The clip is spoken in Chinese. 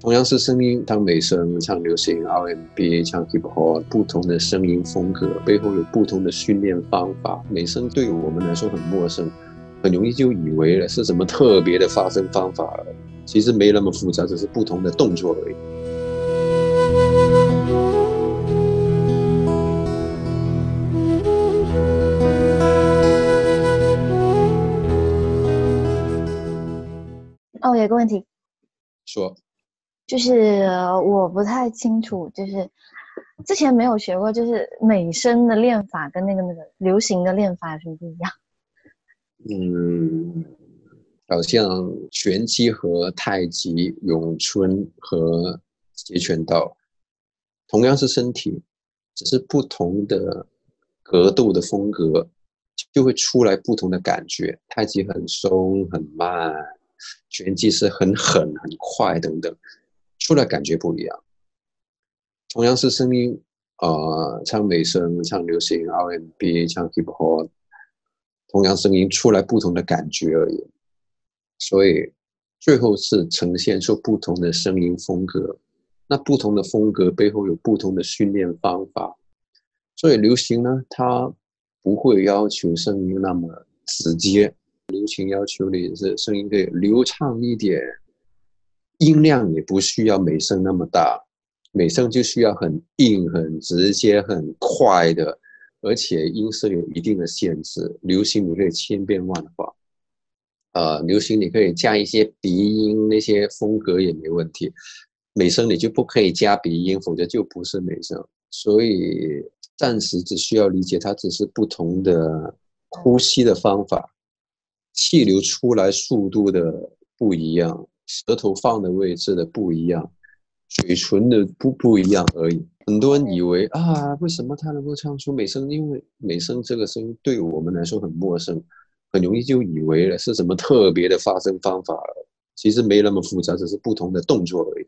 同样是声音，唱美声、唱流行、R&B、唱 Hip Hop，不同的声音风格背后有不同的训练方法。美声对我们来说很陌生，很容易就以为了是什么特别的发声方法了。其实没那么复杂，只是不同的动作而已。哦，有个问题，说。就是我不太清楚，就是之前没有学过，就是美声的练法跟那个那个流行的练法有什么不一样？嗯，好像拳击和太极、咏春和截拳道，同样是身体，只是不同的格斗的风格，就会出来不同的感觉。太极很松很慢，拳击是很狠很快等等。出来感觉不一样，同样是声音，呃，唱美声、唱流行、R&B、唱 Hip Hop，同样声音出来不同的感觉而已，所以最后是呈现出不同的声音风格。那不同的风格背后有不同的训练方法，所以流行呢，它不会要求声音那么直接，流行要求你是声音可以流畅一点。音量也不需要美声那么大，美声就需要很硬、很直接、很快的，而且音色有一定的限制。流行你可以千变万化，呃，流行你可以加一些鼻音，那些风格也没问题。美声你就不可以加鼻音，否则就不是美声。所以暂时只需要理解，它只是不同的呼吸的方法，气流出来速度的不一样。舌头放的位置的不一样，嘴唇的不不一样而已。很多人以为啊，为什么他能够唱出美声？因为美声这个声音对我们来说很陌生，很容易就以为了是什么特别的发声方法了。其实没那么复杂，只是不同的动作而已。